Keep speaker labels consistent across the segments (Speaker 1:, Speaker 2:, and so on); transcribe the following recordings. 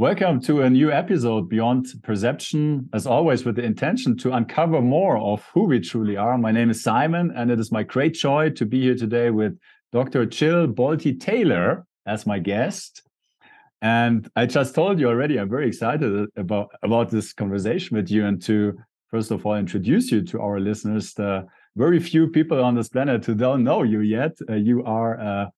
Speaker 1: Welcome to a new episode Beyond Perception, as always, with the intention to uncover more of who we truly are. My name is Simon, and it is my great joy to be here today with Dr. Jill Bolte Taylor as my guest. And I just told you already, I'm very excited about, about this conversation with you and to, first of all, introduce you to our listeners. The very few people on this planet who don't know you yet. Uh, you are a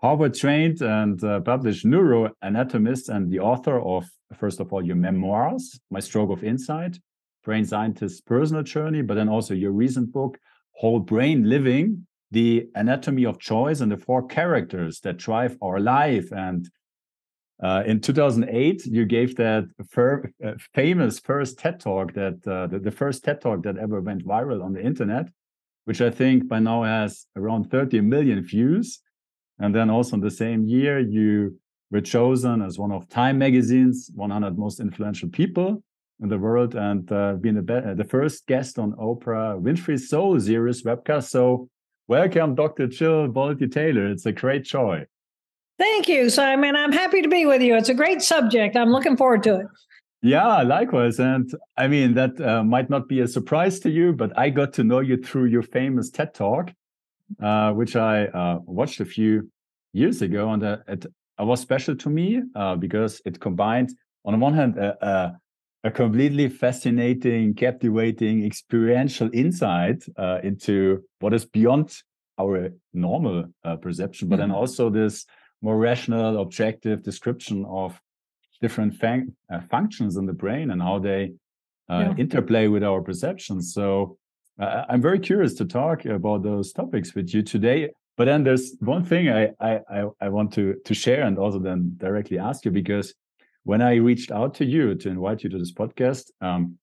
Speaker 1: Harvard trained and uh, published neuroanatomist and the author of, first of all, your memoirs, My Stroke of Insight, Brain Scientist's Personal Journey, but then also your recent book, Whole Brain Living, The Anatomy of Choice and the Four Characters That Drive Our Life. And uh, in 2008, you gave that fir- uh, famous first TED Talk, that uh, the, the first TED Talk that ever went viral on the internet, which I think by now has around 30 million views and then also in the same year, you were chosen as one of Time Magazine's 100 most influential people in the world and uh, being the, the first guest on Oprah Winfrey's Soul series webcast. So, welcome, Dr. Jill Bolte Taylor. It's a great joy.
Speaker 2: Thank you, Simon. I'm happy to be with you. It's a great subject. I'm looking forward to it.
Speaker 1: Yeah, likewise. And I mean, that uh, might not be a surprise to you, but I got to know you through your famous TED Talk uh, which I uh, watched a few years ago, and uh, it, it was special to me uh, because it combined, on the one hand, a, a completely fascinating, captivating, experiential insight uh, into what is beyond our normal uh, perception, but mm-hmm. then also this more rational, objective description of different fun- functions in the brain and how they yeah. interplay with our perceptions. So uh, I'm very curious to talk about those topics with you today. But then there's one thing I, I, I want to, to share and also then directly ask you because when I reached out to you to invite you to this podcast, um,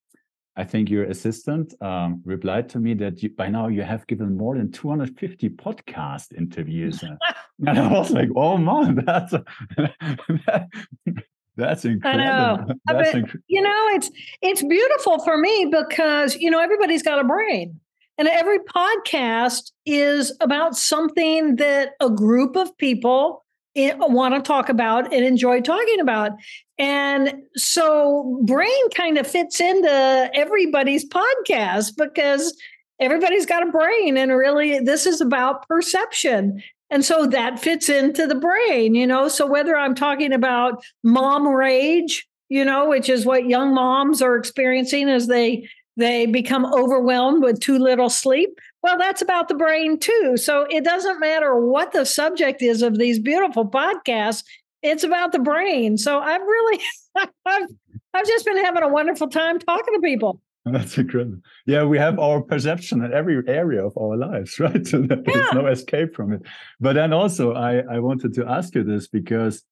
Speaker 1: I think your assistant um, replied to me that you, by now you have given more than 250 podcast interviews. and I was like, oh man, that's a, that, that's incredible. I know. That's
Speaker 2: but, inc- you know, it's it's beautiful for me because you know everybody's got a brain. And every podcast is about something that a group of people eh, want to talk about and enjoy talking about. And so brain kind of fits into everybody's podcast because everybody's got a brain and really this is about perception and so that fits into the brain, you know. So whether I'm talking about mom rage, you know, which is what young moms are experiencing as they they become overwhelmed with too little sleep, well, that's about the brain too. So it doesn't matter what the subject is of these beautiful podcasts, it's about the brain. So I've really I've, I've just been having a wonderful time talking to people.
Speaker 1: That's incredible. Yeah, we have our perception in every area of our lives, right? So there's yeah. no escape from it. But then also, I, I wanted to ask you this because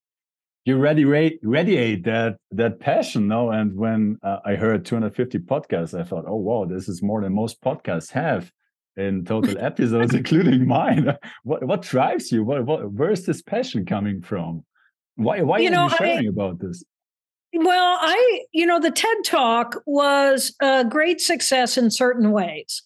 Speaker 1: you radiate radiate that that passion now. And when uh, I heard 250 podcasts, I thought, oh wow, this is more than most podcasts have in total episodes, including mine. What what drives you? What, what where's this passion coming from? Why why you are know, you sharing I, about this?
Speaker 2: Well, I, you know, the TED Talk was a great success in certain ways.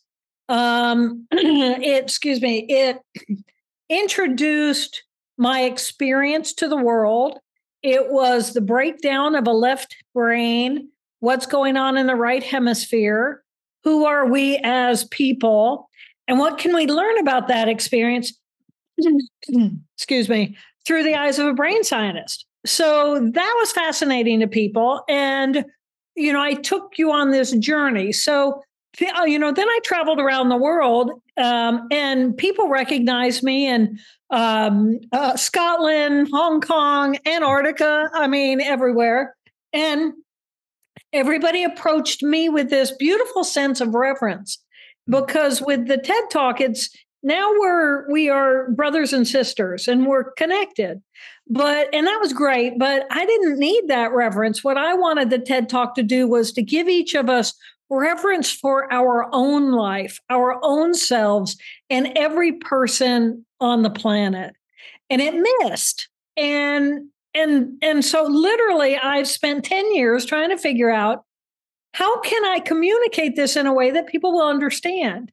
Speaker 2: Um, it, excuse me, it introduced my experience to the world. It was the breakdown of a left brain, what's going on in the right hemisphere, who are we as people, and what can we learn about that experience, excuse me, through the eyes of a brain scientist so that was fascinating to people. And, you know, I took you on this journey. So, uh, you know, then I traveled around the world um, and people recognized me in um, uh, Scotland, Hong Kong, Antarctica, I mean, everywhere. And everybody approached me with this beautiful sense of reverence because with the TED Talk, it's now we're we are brothers and sisters and we're connected but and that was great but i didn't need that reverence what i wanted the ted talk to do was to give each of us reverence for our own life our own selves and every person on the planet. And it missed. And and and so literally i've spent 10 years trying to figure out how can i communicate this in a way that people will understand?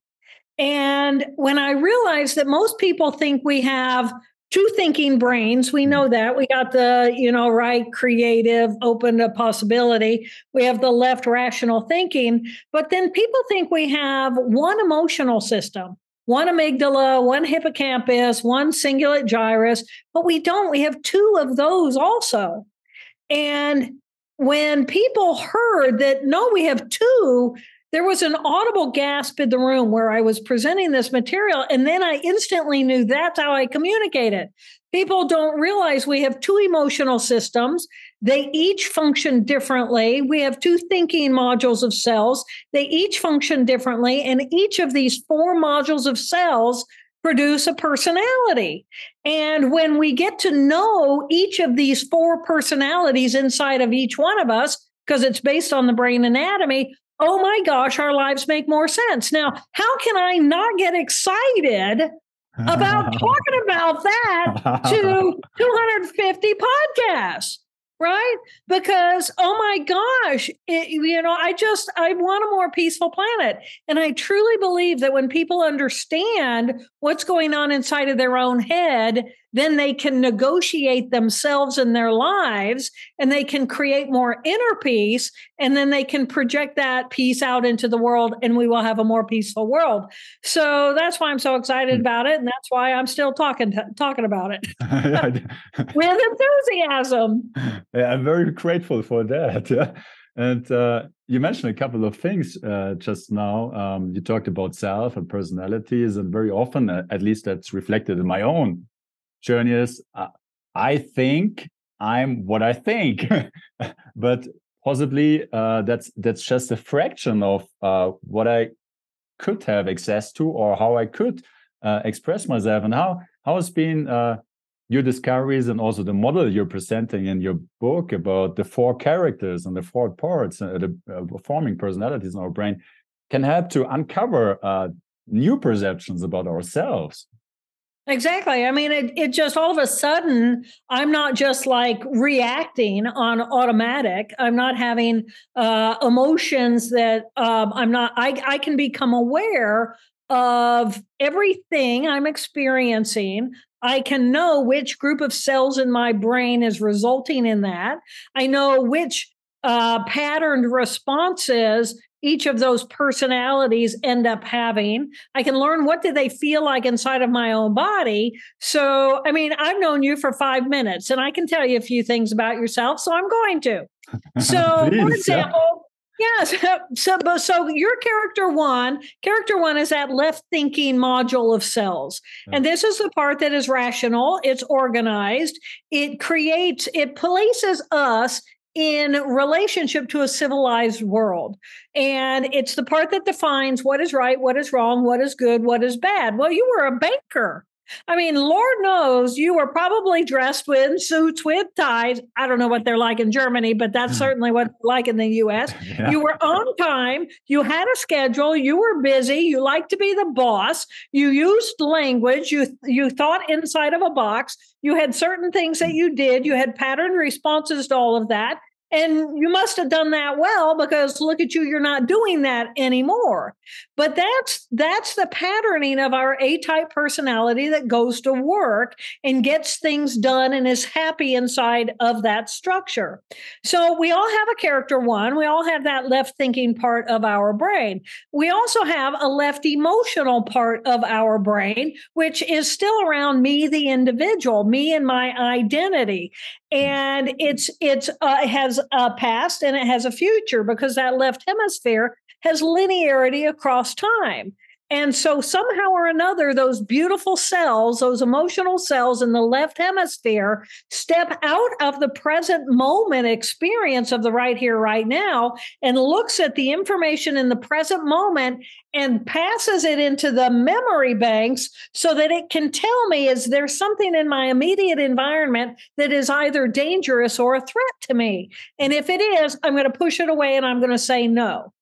Speaker 2: And when I realized that most people think we have two thinking brains. We know mm. that. We got the, you know, right creative, open to possibility. We have the left rational thinking. But then people think we have one emotional system, one amygdala, one hippocampus, one cingulate gyrus, but we don't. We have two of those also. And when people heard that, no, we have two, there was an audible gasp in the room where I was presenting this material. And then I instantly knew that's how I communicated. People don't realize we have two emotional systems. They each function differently. We have two thinking modules of cells. They each function differently. And each of these four modules of cells produce a personality. And when we get to know each of these four personalities inside of each one of us, because it's based on the brain anatomy, oh my gosh, our lives make more sense. Now, how can I not get excited about talking about that to 250 podcasts? right because oh my gosh it, you know i just i want a more peaceful planet and i truly believe that when people understand what's going on inside of their own head then they can negotiate themselves and their lives and they can create more inner peace and then they can project that peace out into the world and we will have a more peaceful world so that's why i'm so excited hmm. about it and that's why i'm still talking talking about it with enthusiasm
Speaker 1: yeah, i'm very grateful for that and uh, you mentioned a couple of things uh, just now. Um, you talked about self and personalities, and very often, uh, at least that's reflected in my own journey is uh, I think I'm what I think, but possibly uh, that's that's just a fraction of uh, what I could have access to or how I could uh, express myself and how how has been uh, your discoveries and also the model you're presenting in your book about the four characters and the four parts uh, the forming personalities in our brain can help to uncover new perceptions about ourselves
Speaker 2: Exactly. I mean, it, it just all of a sudden, I'm not just like reacting on automatic. I'm not having uh, emotions that um, I'm not, I, I can become aware of everything I'm experiencing. I can know which group of cells in my brain is resulting in that. I know which uh, patterned responses each of those personalities end up having. I can learn what do they feel like inside of my own body. So, I mean, I've known you for five minutes and I can tell you a few things about yourself. So I'm going to. So, Please, for example, yeah. Yes. So, so, so your character one, character one is that left thinking module of cells. And this is the part that is rational, it's organized, it creates, it places us in relationship to a civilized world. And it's the part that defines what is right, what is wrong, what is good, what is bad. Well, you were a banker. I mean, Lord knows you were probably dressed with suits with ties. I don't know what they're like in Germany, but that's mm-hmm. certainly what they're like in the US. Yeah. You were on time. You had a schedule. You were busy. You liked to be the boss. You used language. You, you thought inside of a box. You had certain things that mm-hmm. you did. You had pattern responses to all of that. And you must have done that well because look at you, you're not doing that anymore. But that's that's the patterning of our A-type personality that goes to work and gets things done and is happy inside of that structure. So we all have a character one, we all have that left thinking part of our brain. We also have a left emotional part of our brain, which is still around me, the individual, me and my identity and it's it's uh, has a uh, past and it has a future because that left hemisphere has linearity across time and so somehow or another, those beautiful cells, those emotional cells in the left hemisphere, step out of the present moment experience of the right here, right now, and looks at the information in the present moment and passes it into the memory banks so that it can tell me is there something in my immediate environment that is either dangerous or a threat to me? And if it is, I'm going to push it away and I'm going to say no.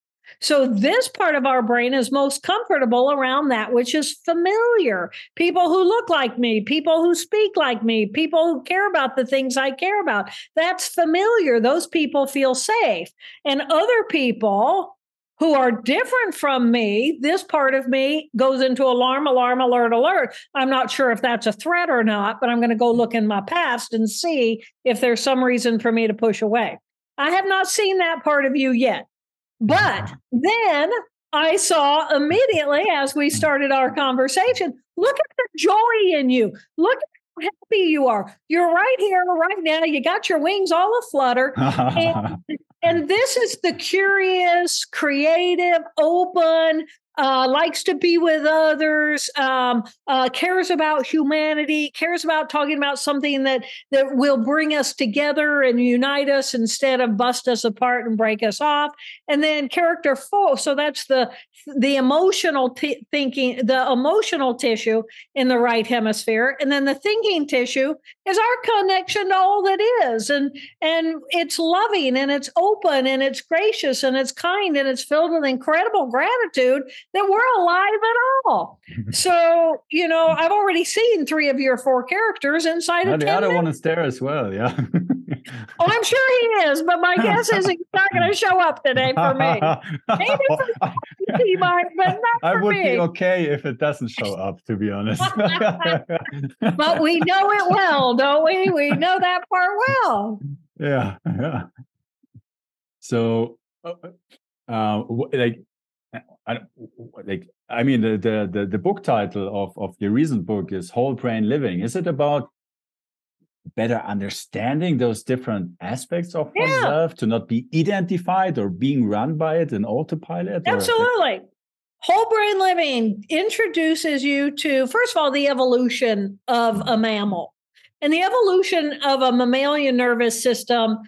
Speaker 2: So, this part of our brain is most comfortable around that which is familiar. People who look like me, people who speak like me, people who care about the things I care about. That's familiar. Those people feel safe. And other people who are different from me, this part of me goes into alarm, alarm, alert, alert. I'm not sure if that's a threat or not, but I'm going to go look in my past and see if there's some reason for me to push away. I have not seen that part of you yet. But then I saw immediately as we mm. started our conversation look at the joy in you. Look at how happy you are. You're right here, right now. You got your wings all aflutter. and, and this is the curious, creative, open, uh, likes to be with others, um, uh, cares about humanity, cares about talking about something that that will bring us together and unite us instead of bust us apart and break us off. And then character four, so that's the the emotional t- thinking, the emotional tissue in the right hemisphere, and then the thinking tissue is our connection to all that is, and and it's loving and it's open and it's gracious and it's kind and it's filled with incredible gratitude that we're alive at all. so, you know, I've already seen three of your four characters inside
Speaker 1: of
Speaker 2: the
Speaker 1: other minutes. one is there as well. Yeah.
Speaker 2: oh, I'm sure he is, but my guess is he's not going to show up today for me. Maybe for he might, but not
Speaker 1: I would
Speaker 2: me.
Speaker 1: be okay if it doesn't show up, to be honest.
Speaker 2: but we know it well, don't we? We know that part well.
Speaker 1: Yeah, yeah. So, uh, uh, like I like I mean the, the the the book title of of your recent book is Whole Brain Living. Is it about better understanding those different aspects of yeah. oneself to not be identified or being run by it in autopilot?
Speaker 2: Absolutely. Or? Whole brain living introduces you to, first of all, the evolution of mm-hmm. a mammal. And the evolution of a mammalian nervous system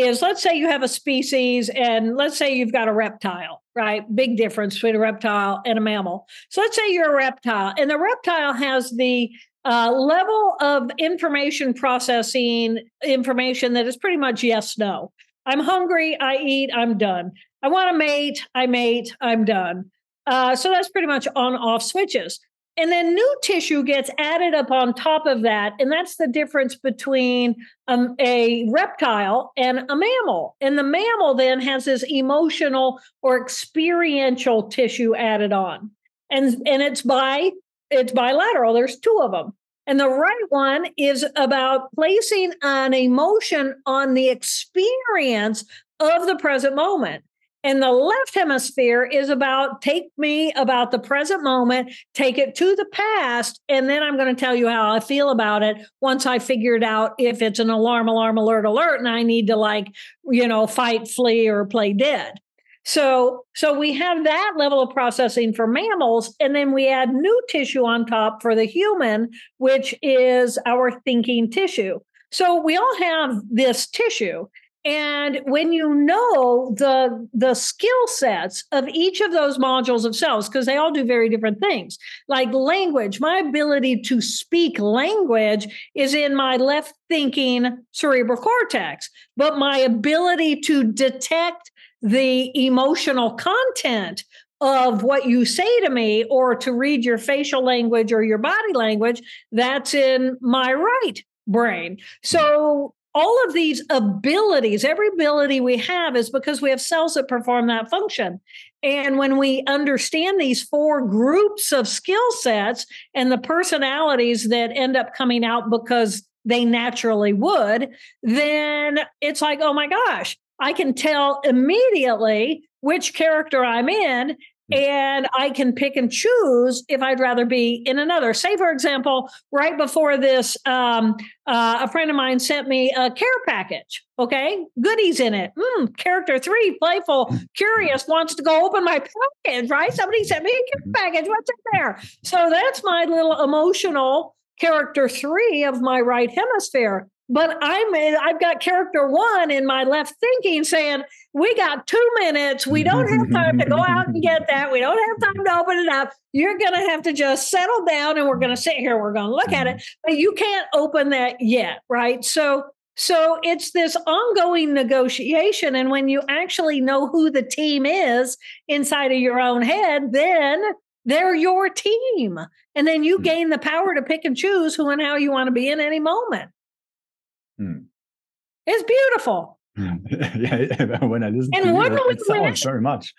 Speaker 2: is let's say you have a species and let's say you've got a reptile, right? Big difference between a reptile and a mammal. So let's say you're a reptile and the reptile has the uh, level of information processing information that is pretty much yes, no. I'm hungry, I eat, I'm done. I want to mate, I mate, I'm done. Uh, so that's pretty much on off switches. And then new tissue gets added up on top of that. And that's the difference between um, a reptile and a mammal. And the mammal then has this emotional or experiential tissue added on. And, and it's by it's bilateral. There's two of them. And the right one is about placing an emotion on the experience of the present moment. And the left hemisphere is about take me about the present moment, take it to the past, and then I'm going to tell you how I feel about it once I figured out if it's an alarm, alarm, alert, alert, and I need to like, you know, fight, flee, or play dead. So, so we have that level of processing for mammals, and then we add new tissue on top for the human, which is our thinking tissue. So we all have this tissue. And when you know the the skill sets of each of those modules of cells, because they all do very different things, like language, my ability to speak language is in my left thinking cerebral cortex, but my ability to detect the emotional content of what you say to me or to read your facial language or your body language, that's in my right brain. So all of these abilities, every ability we have is because we have cells that perform that function. And when we understand these four groups of skill sets and the personalities that end up coming out because they naturally would, then it's like, oh my gosh, I can tell immediately which character I'm in. And I can pick and choose if I'd rather be in another. Say, for example, right before this, um, uh, a friend of mine sent me a care package. Okay, goodies in it. Mm, character three, playful, hmm. curious, wants to go open my package. Right? Somebody sent me a care mm-hmm. package. What's in there? So that's my little emotional character three of my right hemisphere but I'm I've got character one in my left thinking saying, we got two minutes. We don't have time to go out and get that. We don't have time to open it up. You're going to have to just settle down and we're going to sit here. We're going to look at it, but you can't open that yet. Right. So, so it's this ongoing negotiation. And when you actually know who the team is inside of your own head, then they're your team. And then you hmm. gain the power to pick and choose who and how you want to be in any moment. Hmm. It's beautiful.
Speaker 1: yeah, when I listen and to you, it, it sounds very much.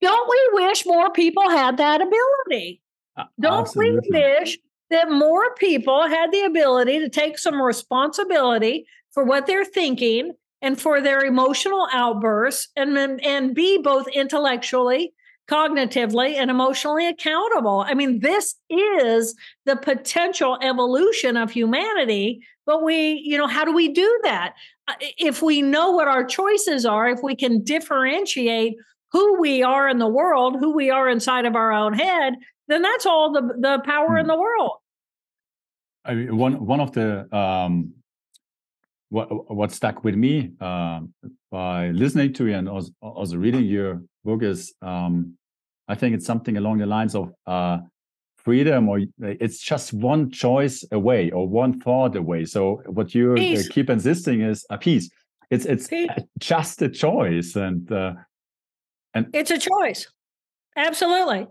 Speaker 2: don't we wish more people had that ability? Uh, don't Absolutely. we wish that more people had the ability to take some responsibility for what they're thinking and for their emotional outbursts and, and be both intellectually cognitively and emotionally accountable. I mean, this is the potential evolution of humanity. But we, you know, how do we do that? Uh, if we know what our choices are, if we can differentiate who we are in the world, who we are inside of our own head, then that's all the, the power in hmm. the world.
Speaker 1: I mean, one one of the um, what what stuck with me uh, by listening to you and also, also reading your book is um, I think it's something along the lines of uh, freedom, or it's just one choice away or one thought away. So what you uh, keep insisting is a peace. It's it's peace. just a choice, and uh,
Speaker 2: and it's a choice. Absolutely.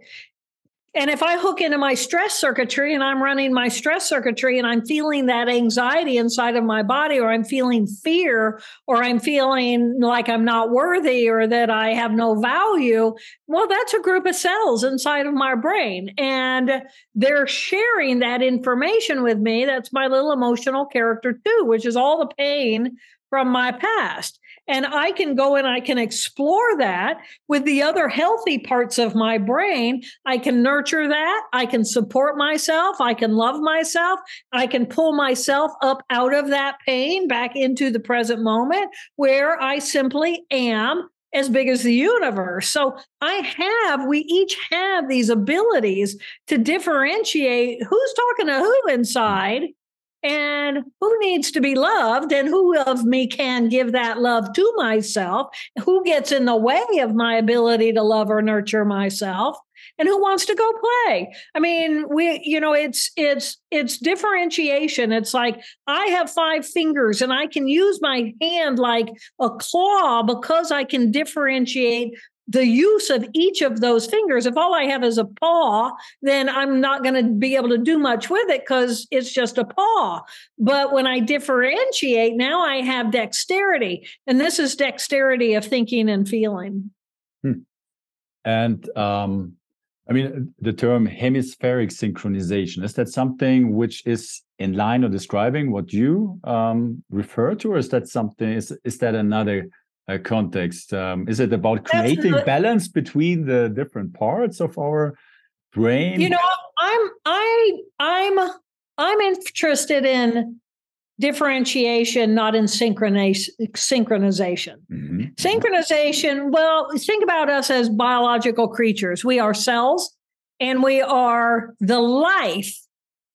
Speaker 2: And if I hook into my stress circuitry and I'm running my stress circuitry and I'm feeling that anxiety inside of my body, or I'm feeling fear, or I'm feeling like I'm not worthy or that I have no value, well, that's a group of cells inside of my brain. And they're sharing that information with me. That's my little emotional character, too, which is all the pain from my past. And I can go and I can explore that with the other healthy parts of my brain. I can nurture that. I can support myself. I can love myself. I can pull myself up out of that pain back into the present moment where I simply am as big as the universe. So I have, we each have these abilities to differentiate who's talking to who inside and who needs to be loved? And who of me can give that love to myself? Who gets in the way of my ability to love or nurture myself? And who wants to go play? I mean we you know it's it's it's differentiation. It's like i have five fingers and i can use my hand like a claw because i can differentiate the use of each of those fingers, if all I have is a paw, then I'm not going to be able to do much with it because it's just a paw. But when I differentiate, now I have dexterity. And this is dexterity of thinking and feeling. Hmm.
Speaker 1: And um, I mean, the term hemispheric synchronization, is that something which is in line or describing what you um, refer to, or is that something, is, is that another? Uh, context? Um, is it about creating balance between the different parts of our brain?
Speaker 2: You know, I'm I I'm I'm interested in differentiation, not in synchronization. Mm-hmm. Synchronization. Well, think about us as biological creatures. We are cells, and we are the life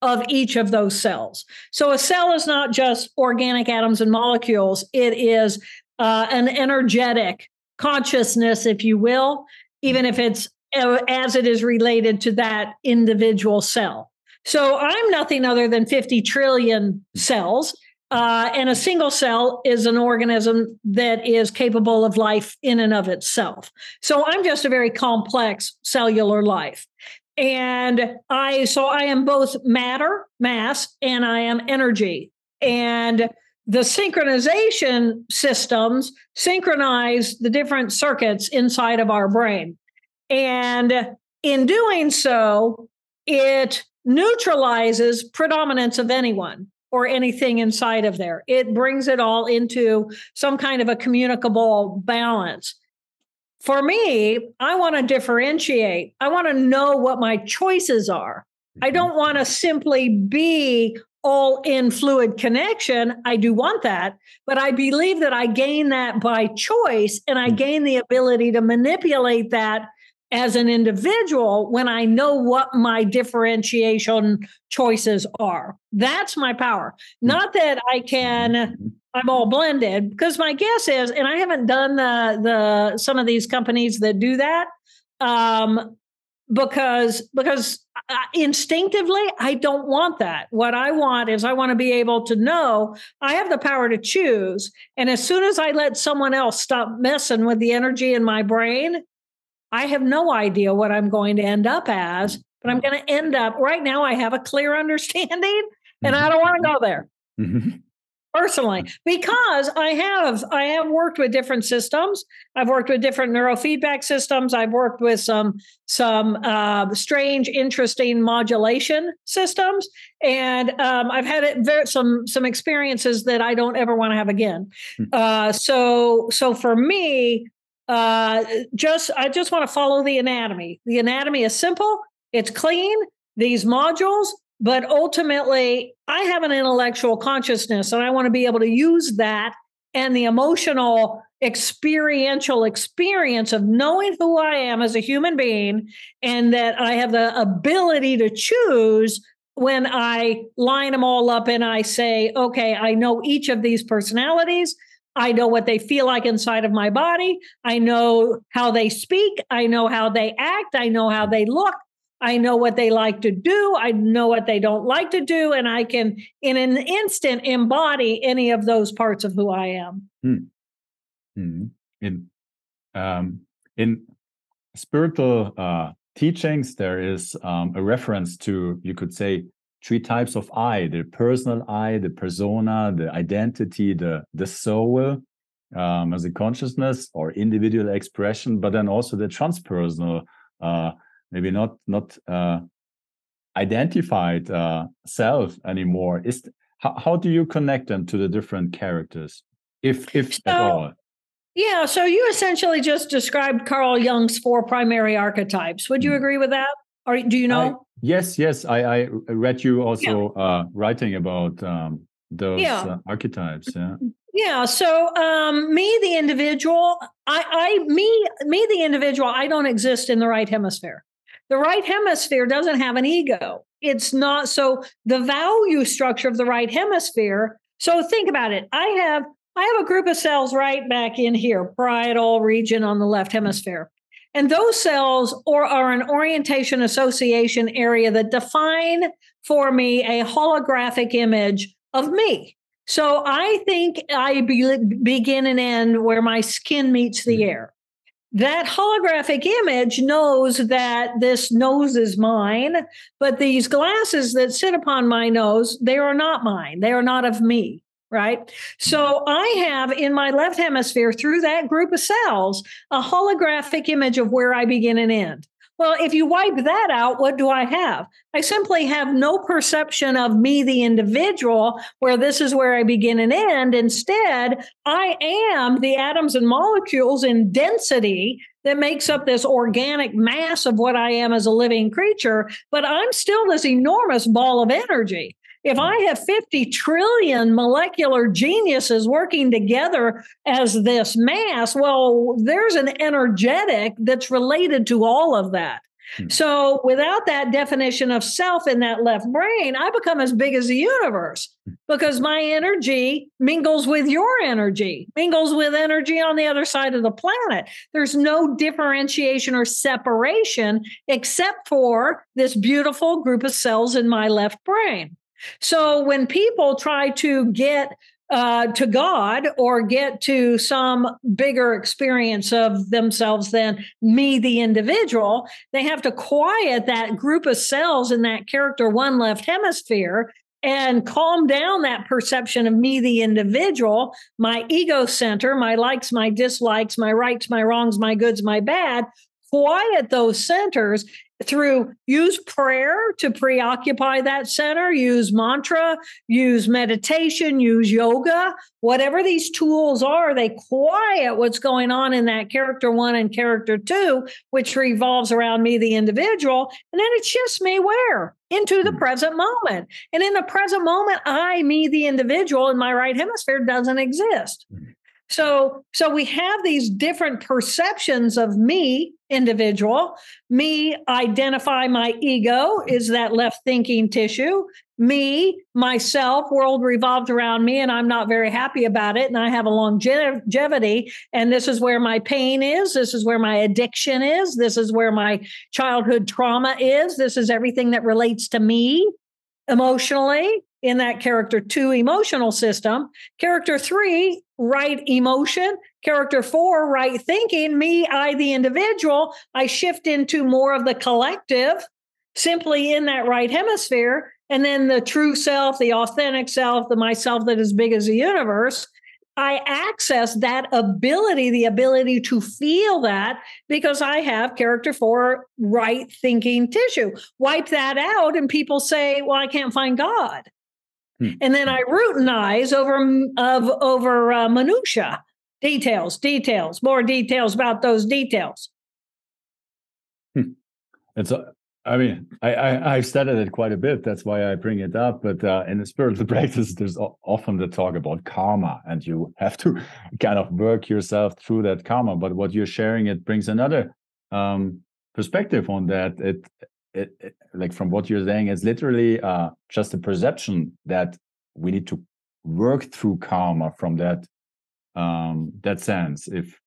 Speaker 2: of each of those cells. So a cell is not just organic atoms and molecules, it is uh, an energetic consciousness, if you will, even if it's uh, as it is related to that individual cell. So I'm nothing other than 50 trillion cells. Uh, and a single cell is an organism that is capable of life in and of itself. So I'm just a very complex cellular life. And I, so I am both matter, mass, and I am energy. And the synchronization systems synchronize the different circuits inside of our brain. And in doing so, it neutralizes predominance of anyone or anything inside of there. It brings it all into some kind of a communicable balance. For me, I want to differentiate. I want to know what my choices are. I mm-hmm. don't want to simply be all in fluid connection. I do want that, but I believe that I gain that by choice and I mm. gain the ability to manipulate that as an individual when I know what my differentiation choices are. That's my power. Mm. Not that I can mm-hmm. I'm all blended because my guess is and I haven't done the the some of these companies that do that um because because instinctively i don't want that. What i want is i want to be able to know i have the power to choose and as soon as i let someone else stop messing with the energy in my brain i have no idea what i'm going to end up as but i'm going to end up right now i have a clear understanding and i don't want to go there.
Speaker 1: Mm-hmm.
Speaker 2: Personally because i have i have worked with different systems. I've worked with different neurofeedback systems. I've worked with some some uh, strange interesting modulation systems. And um, i've had it some some experiences that i don't ever want to have again. Hmm. uh, so so for me uh, just i just want to follow the anatomy. The anatomy is simple. It's clean. These modules but ultimately, I have an intellectual consciousness and I want to be able to use that and the emotional experiential experience of knowing who I am as a human being and that I have the ability to choose when I line them all up and I say, okay, I know each of these personalities. I know what they feel like inside of my body. I know how they speak. I know how they act. I know how they look. I know what they like to do. I know what they don't like to do. And I can, in an instant, embody any of those parts of who I am. Hmm.
Speaker 1: Hmm. In, um, in spiritual uh, teachings, there is um, a reference to, you could say, three types of I the personal I, the persona, the identity, the, the soul. Um, as a consciousness or individual expression, but then also the transpersonal uh, maybe not not uh, identified uh, self anymore is how, how do you connect them to the different characters if if so, at all
Speaker 2: yeah so you essentially just described carl jung's four primary archetypes would you mm. agree with that or do you know I,
Speaker 1: yes yes i i read you also yeah. uh, writing about um, those yeah. Uh, archetypes yeah
Speaker 2: yeah. So um, me, the individual, I, I, me, me, the individual, I don't exist in the right hemisphere. The right hemisphere doesn't have an ego. It's not so the value structure of the right hemisphere. So think about it. I have I have a group of cells right back in here, parietal region on the left hemisphere. And those cells or are an orientation association area that define for me a holographic image of me. So I think I be, begin and end where my skin meets the hmm. air that holographic image knows that this nose is mine, but these glasses that sit upon my nose, they are not mine. They are not of me. Right. So I have in my left hemisphere through that group of cells a holographic image of where I begin and end. Well, if you wipe that out, what do I have? I simply have no perception of me, the individual, where this is where I begin and end. Instead, I am the atoms and molecules in density that makes up this organic mass of what I am as a living creature, but I'm still this enormous ball of energy. If I have 50 trillion molecular geniuses working together as this mass, well, there's an energetic that's related to all of that. Hmm. So, without that definition of self in that left brain, I become as big as the universe hmm. because my energy mingles with your energy, mingles with energy on the other side of the planet. There's no differentiation or separation except for this beautiful group of cells in my left brain. So when people try to get uh, to God or get to some bigger experience of themselves than me, the individual, they have to quiet that group of cells in that character one left hemisphere and calm down that perception of me, the individual, my ego center, my likes, my dislikes, my rights, my wrongs, my goods, my bad. Quiet those centers through use prayer to preoccupy that center, use mantra, use meditation, use yoga, whatever these tools are, they quiet what's going on in that character one and character two, which revolves around me, the individual. And then it shifts me where? Into the hmm. present moment. And in the present moment, I, me, the individual in my right hemisphere doesn't exist. So, so we have these different perceptions of me, individual. Me identify my ego is that left thinking tissue. Me, myself, world revolved around me, and I'm not very happy about it. And I have a longevity. And this is where my pain is. This is where my addiction is. This is where my childhood trauma is. This is everything that relates to me emotionally in that character two emotional system. Character three, right emotion. Character four, right thinking. Me, I, the individual, I shift into more of the collective simply in that right hemisphere. and then the true self, the authentic self, the myself that is big as the universe. I access that ability, the ability to feel that because I have character four right thinking tissue. Wipe that out, and people say, Well, I can't find God. Hmm. And then I routinize over of over uh, minutia, details, details, more details about those details.
Speaker 1: Hmm. It's a, I mean, I, I have studied it quite a bit. That's why I bring it up. But uh, in the spirit spiritual practice, there's often the talk about karma, and you have to kind of work yourself through that karma. But what you're sharing, it brings another um, perspective on that. It it, it, like from what you're saying, it's literally uh, just a perception that we need to work through karma from that um, that sense. If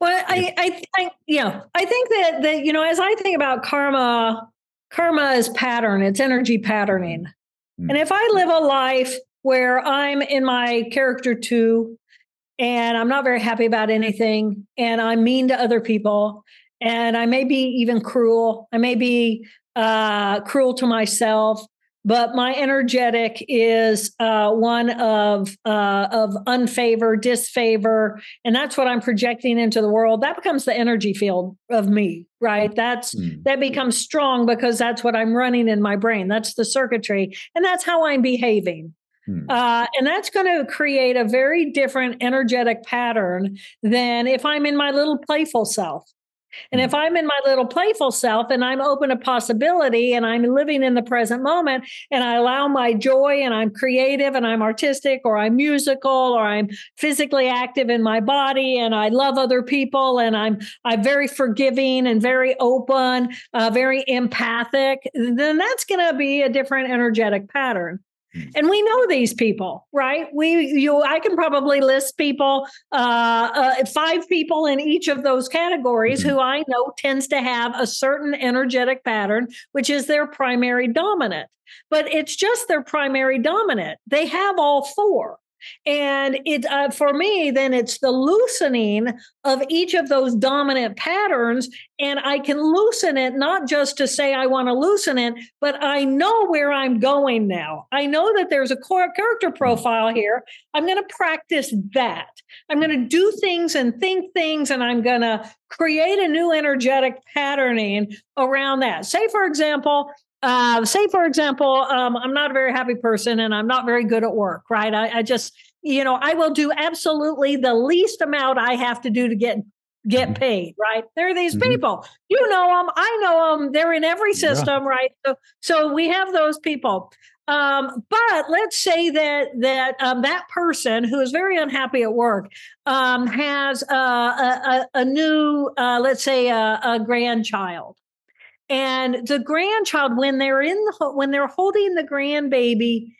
Speaker 2: well, I, I think yeah, I think that that you know, as I think about karma, karma is pattern, it's energy patterning, mm. and if I live a life where I'm in my character two, and I'm not very happy about anything, and I'm mean to other people, and I may be even cruel. I may be uh, cruel to myself, but my energetic is uh, one of uh, of unfavor, disfavor, and that's what I'm projecting into the world. That becomes the energy field of me, right? That's mm. that becomes strong because that's what I'm running in my brain. That's the circuitry, and that's how I'm behaving. Hmm. Uh, and that's going to create a very different energetic pattern than if I'm in my little playful self. And if mm. I'm in my little playful self and I'm open to possibility and I'm living in the present moment and I allow my joy and I'm creative and I'm artistic or I'm musical or I'm physically active in my body and I love other people and I'm I'm very forgiving and very open, uh, very empathic, then that's going to be a different energetic pattern. Mm. And we know these people, right? We, you, I can probably list people, uh, uh, five people in each of those categories mm-hmm. who I know tends to have a certain energetic pattern, which is their primary dominant. But it's just their primary dominant. They have all four. And it uh, for me, then it's the loosening of each of those dominant patterns, and I can loosen it not just to say I want to loosen it, but I know where I'm going now. I know that there's a core character mm. profile here. I'm going to practice that. I'm going to do things and think things, and I'm going to create a new energetic patterning around that. Say, for example, uh, say, for example, um, I'm not a very happy person and I'm not very good at work, right? I, I, just, you know, I will do absolutely the least amount I have to do to get get mm-hmm. paid, right? There are these mm-hmm. people. You know them, I know them. They're in every system, yeah. right? So, so we have those people. Um, but let's say that that um, that person who is very unhappy at work um, has a, a, a, new, uh, let's say, a, a grandchild and the grandchild, when they're in the when they're holding the grandbaby,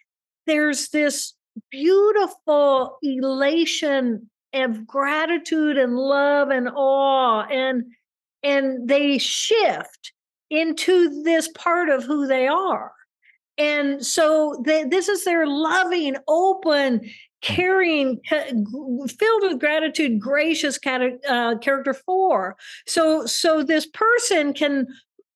Speaker 2: there's this beautiful elation of gratitude and love and awe and and they shift into this part of who they are. And so they, this is their loving open caring filled with gratitude gracious uh, character four so so this person can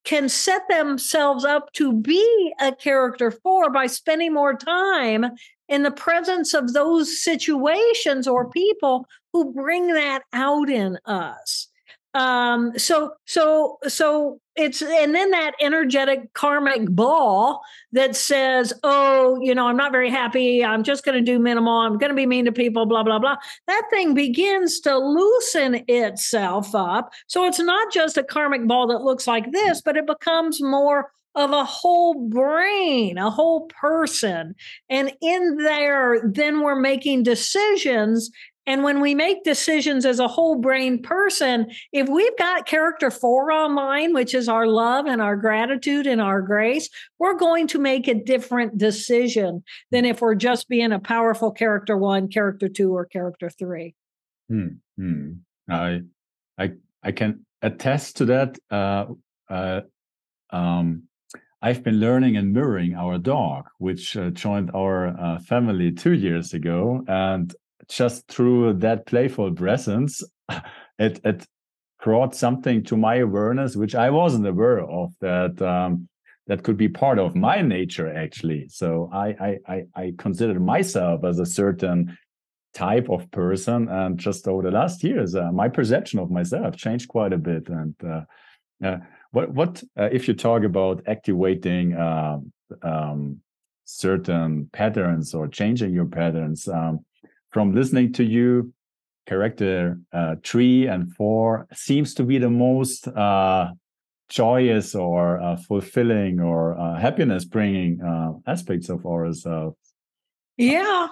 Speaker 2: can set themselves up to be a character four by spending more time in the presence of those situations or people who bring that out in us um so so so it's and then that energetic karmic ball that says oh you know i'm not very happy. I'm just going to do minimal. I'm going to be mean to people blah blah blah. That thing begins to loosen itself up. So it's not just a karmic ball that looks like this but it becomes more of a whole brain, a whole person. And in there, then we're making decisions and when we make decisions as a whole brain person, if we've got character four online, which is our love and our gratitude and our grace, we're going to make a different decision than if we're just being a powerful character one, character two, or character three.
Speaker 1: Hmm. hmm. I, I, I can attest to that. Uh, uh, um, I've been learning and mirroring our dog, which uh, joined our uh, family two years ago, and just through that playful presence, it it brought something to my awareness which I wasn't aware of. That um, that could be part of my nature actually. So I I I, I consider myself as a certain type of person, and just over the last years, uh, my perception of myself changed quite a bit. And uh, uh, what what uh, if you talk about activating um, um, certain patterns or changing your patterns um, from listening to you? Character uh, three and four seems to be the most uh, joyous or uh, fulfilling or uh, happiness bringing uh, aspects of ourselves.
Speaker 2: Yeah,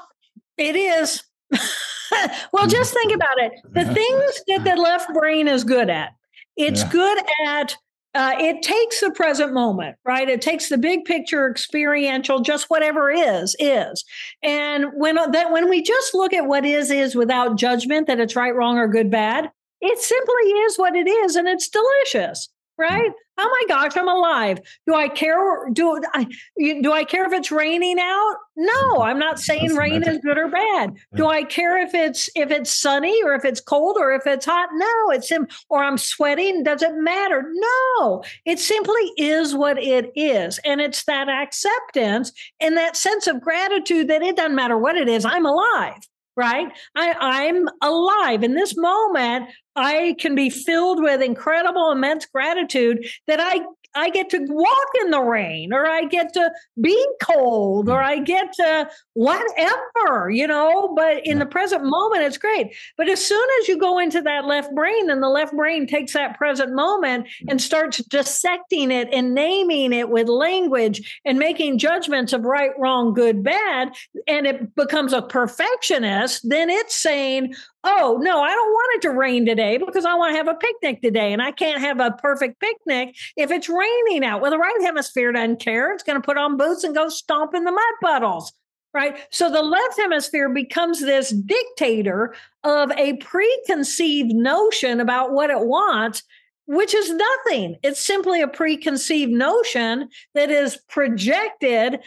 Speaker 2: it is. well, just think about it. The things that the left brain is good at, it's yeah. good at uh, it takes the present moment, right? It takes the big picture, experiential, just whatever is is. And when uh, that when we just look at what is is without judgment that it's right, wrong, or good, bad, it simply is what it is, and it's delicious right? Oh my gosh, I'm alive. Do I care? Do I do I care if it's raining out? No, mm-hmm. I'm not saying rain is good or bad. Do mm. I care if it's if it's sunny or if it's cold or if it's hot? No, it's sim- or I'm sweating. Does it matter? No, it simply is what it is, and it's that acceptance and that sense of gratitude that it doesn't matter what it is. I'm alive right? I, I'm alive. In this moment, I can be filled with incredible, immense gratitude that I I get to walk in the rain or I get to be cold or mm. I get to whatever, you know. But in the present moment, it's great. But as soon as you go into that left brain and the left brain takes that present moment mm. and starts dissecting it and naming it with language and making judgments of right, wrong, good, bad, and it becomes a perfectionist, then it's saying, oh no i don't want it to rain today because i want to have a picnic today and i can't have a perfect picnic if it's raining out. Well the right hemisphere doesn't care. It's going to put on boots and go stomp in the mud puddles right? So the left hemisphere becomes this dictator of a preconceived notion about what it wants which is nothing. It's simply a preconceived notion that is projected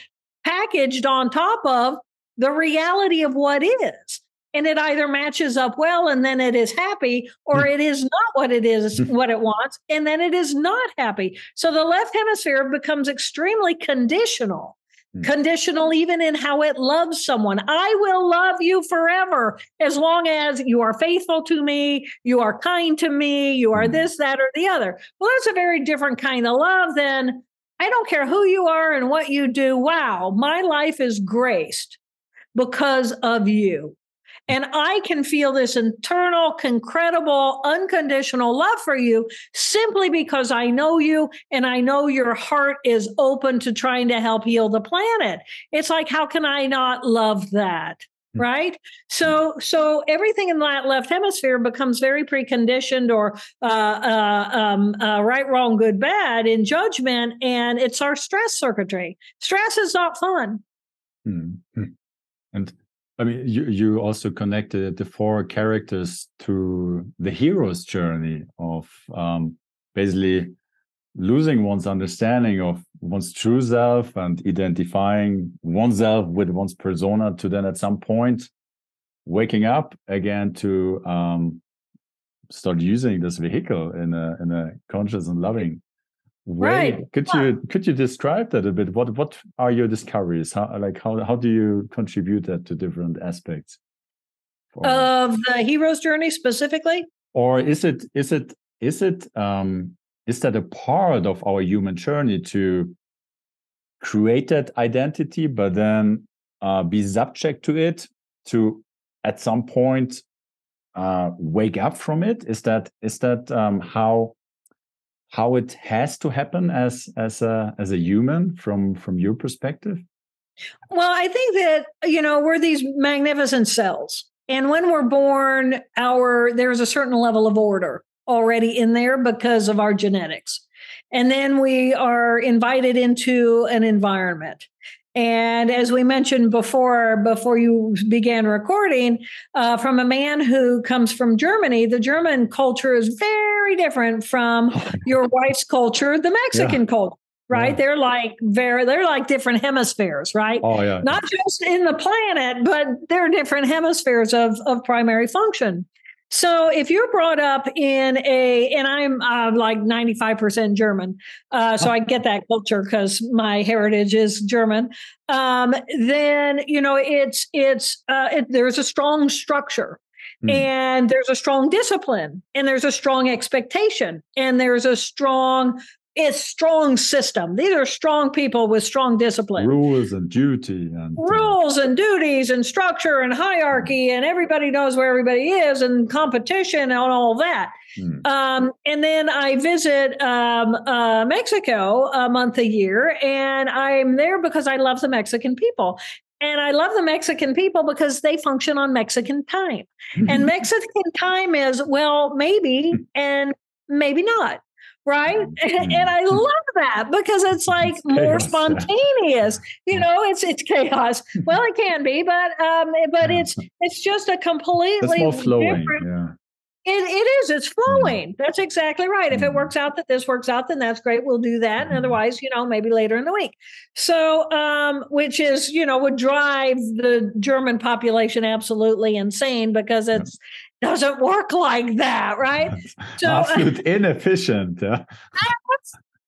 Speaker 2: packaged on top of the reality of what is and it either matches up well and then it is happy or hmm. it is not what it is hmm. what it wants and then it is not happy so the left hemisphere becomes extremely conditional hmm. conditional even in how it loves someone i will love you forever as long as you are faithful to me you are kind to me you are this that or the other well that's a very different kind of love than i don't care who you are and what you do wow my life is graced because of you and I can feel this internal, incredible, unconditional love for you simply because I know you and I know your heart is open to trying to help heal the planet. It's like, how can I not love that? Hmm. right so so everything in that left hemisphere becomes very preconditioned or uh, uh, um, uh, right wrong good bad in judgment and it's our stress circuitry stress is not fun
Speaker 1: mm-hmm. and I mean, you, you also connected the four characters to the hero's journey of um, basically losing one's understanding of one's true self and identifying oneself with one's persona to then at some point waking up again to um, start using this vehicle in a in a conscious and loving way. Right. Could yeah. you could you describe that a bit? What what are your discoveries? How like how how do you contribute that to different aspects
Speaker 2: of the hero's journey specifically?
Speaker 1: Or is it is it is it um is that a part of our human journey to create that identity, but then uh, be subject to it to at some point uh, wake up from it? Is that is that um, how how it has to happen as as a as a human from from your perspective?
Speaker 2: Well i think that you know we're these magnificent cells and when we're born our there's a certain level of order already in there because of our genetics and then we are invited into an environment and as we mentioned before, before you began recording, uh, from a man who comes from Germany, the German culture is very different from your wife's culture, the Mexican yeah. culture right? Yeah. They're like very, they're like different hemispheres, right?
Speaker 1: Oh yeah.
Speaker 2: Not just in the planet, but they're different hemispheres of of primary function. So if you're brought up in a, and I'm uh, like 95% German, uh, so I get that culture because my heritage is German. Um, then you know it's it's uh, it, there's a strong structure. Mm. And there's a strong discipline, and there's a strong expectation, and there's a strong it's strong system. These are strong people with strong discipline.
Speaker 1: Rules and duty and
Speaker 2: uh, rules and duties and structure and hierarchy and everybody knows where everybody is and competition and all that. Hmm. Um, and then I visit um, uh, Mexico a month a year, and I'm there because I love the Mexican people. And I love the Mexican people because they function on Mexican time. and Mexican time is, well, maybe and maybe not right? Mm-hmm. And I love that because it's like it's more spontaneous. You know, it's it's chaos. Well, it can be, but um, but it's it's just a completely
Speaker 1: it's flowing, different. Yeah.
Speaker 2: It, it is. It's mm-hmm. flowing. That's exactly right. If it mm-hmm. works out that this works out, then that's great. We'll do that. And otherwise, you know, maybe later in the week. So, um, which is, you know, would drive the German population absolutely insane because it's doesn't work like that, right?
Speaker 1: So absolute inefficient. Yeah.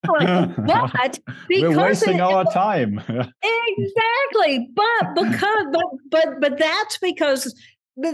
Speaker 2: but
Speaker 1: we're wasting it, our time.
Speaker 2: exactly, but because but but but that's because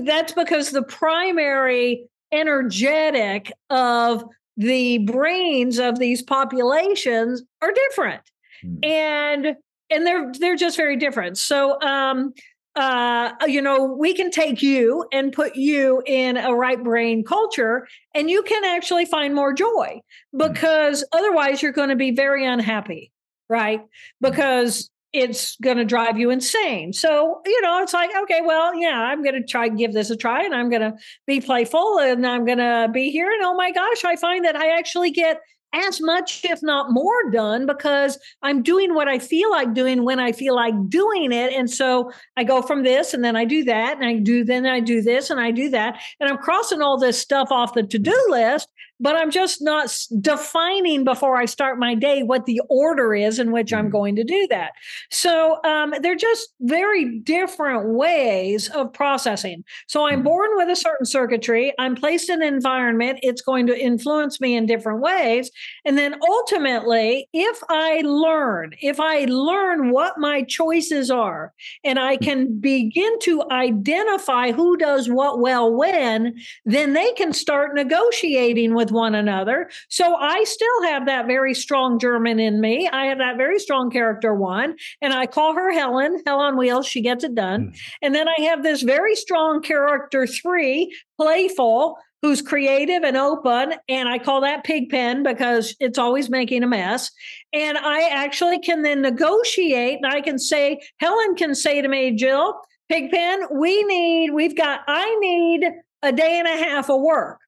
Speaker 2: that's because the primary energetic of the brains of these populations are different, hmm. and and they're they're just very different. So um, uh, you know, we can take you and put you in a right brain culture, and you can actually find more joy hmm. because otherwise you're going to be very unhappy, right? Hmm. Because it's going to drive you insane. So, you know, it's like, okay, well, yeah, I'm going to try give this a try and I'm going to be playful and I'm going to be here. And oh my gosh, I find that I actually get as much, if not more, done because I'm doing what I feel like doing when I feel like doing it. And so I go from this and then I do that and I do, then I do this and I do that. And I'm crossing all this stuff off the to do list but I'm just not defining before I start my day what the order is in which I'm mm-hmm. going to do that. So um, they're just very different ways of processing. So I'm mm-hmm. born with a certain circuitry, I'm placed in an environment, it's going to influence me in different ways. And then ultimately, if I learn, if I learn what my choices are, and I can begin to identify who does what well when, then they can start negotiating with with one another. So I still have that very strong German in me. I have that very strong character one, and I call her Helen, Hell on Wheels. She gets it done. Mm. And then I have this very strong character three, playful, who's creative and open. And I call that Pigpen because it's always making a mess. And I actually can then negotiate and I can say, Helen can say to me, Jill, Pigpen, we need, we've got, I need a day and a half of work.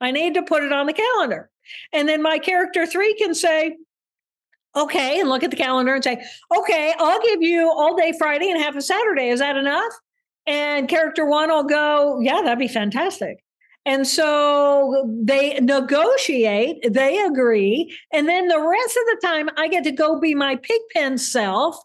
Speaker 2: I need to put it on the calendar. And then my character three can say, okay, and look at the calendar and say, okay, I'll give you all day Friday and half a Saturday. Is that enough? And character one will go, yeah, that'd be fantastic. And so they negotiate, they agree. And then the rest of the time, I get to go be my pigpen self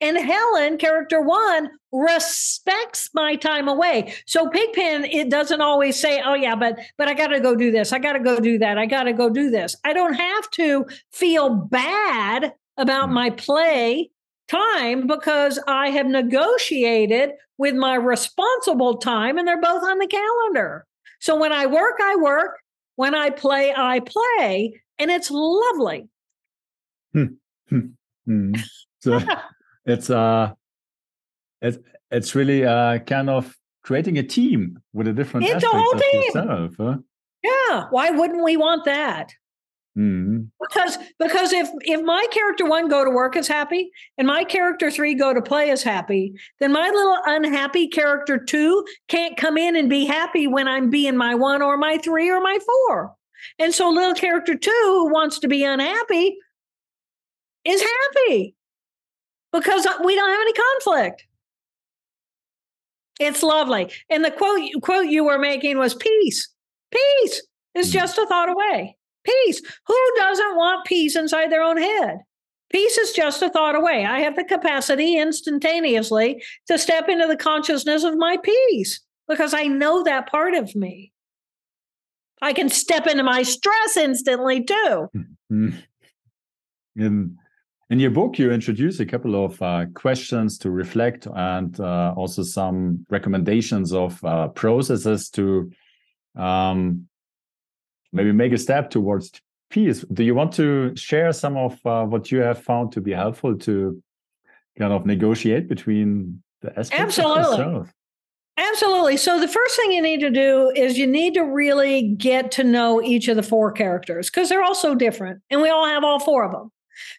Speaker 2: and Helen, character one, respects my time away. So Pigpen, it doesn't always say, "Oh yeah, but but I got to go do this. I got to go do that. I got to go do this." I don't have to feel bad about mm. my play time because I have negotiated with my responsible time and they're both on the calendar. So when I work, I work. When I play, I play. And it's lovely.
Speaker 1: Hmm. Hmm. Hmm. So it's uh it's it's really uh kind of creating a team with a different
Speaker 2: it's
Speaker 1: a
Speaker 2: whole team.
Speaker 1: Yourself, huh?
Speaker 2: Yeah. Why wouldn't we want that?
Speaker 1: Mm-hmm.
Speaker 2: Because because if if my character one go to work is happy and my character three go to play is happy, then my little unhappy character two can't come in and be happy when I'm being my one or my three or my four. And so little character two who wants to be unhappy is happy because we don't have any conflict. It's lovely. And the quote quote you were making was peace. Peace is mm. just a thought away. Peace. Who doesn't want peace inside their own head? Peace is just a thought away. I have the capacity instantaneously to step into the consciousness of my peace because I know that part of me. I can step into my stress instantly too.
Speaker 1: Mm-hmm. In your book, you introduce a couple of uh, questions to reflect and uh, also some recommendations of uh, processes to um, maybe make a step towards peace. Do you want to share some of uh, what you have found to be helpful to kind of negotiate between the aspects
Speaker 2: Absolutely. Absolutely. So the first thing you need to do is you need to really get to know each of the four characters because they're all so different and we all have all four of them.